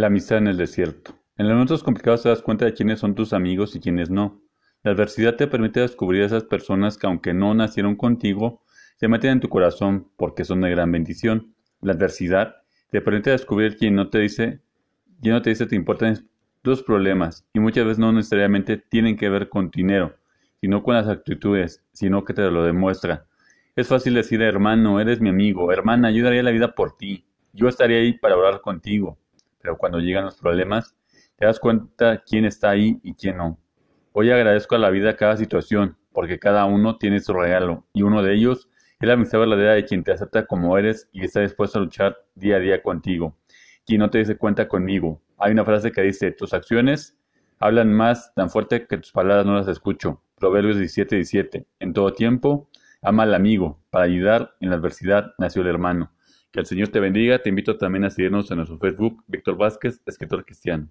La amistad en el desierto. En los momentos complicados te das cuenta de quiénes son tus amigos y quiénes no. La adversidad te permite descubrir a esas personas que aunque no nacieron contigo, se meten en tu corazón porque son de gran bendición. La adversidad te permite descubrir quién no te dice, quién no te dice te importan tus problemas y muchas veces no necesariamente tienen que ver con dinero, sino con las actitudes, sino que te lo demuestra. Es fácil decir, hermano, eres mi amigo, hermana, yo daría la vida por ti, yo estaría ahí para hablar contigo pero cuando llegan los problemas, te das cuenta quién está ahí y quién no. Hoy agradezco a la vida cada situación, porque cada uno tiene su regalo, y uno de ellos es la amistad verdadera de quien te acepta como eres y está dispuesto a luchar día a día contigo, quien no te dice cuenta conmigo. Hay una frase que dice, tus acciones hablan más tan fuerte que tus palabras no las escucho. Proverbios 17, 17. En todo tiempo, ama al amigo, para ayudar en la adversidad nació el hermano. Que el Señor te bendiga. Te invito también a seguirnos en nuestro Facebook, Víctor Vázquez, escritor cristiano.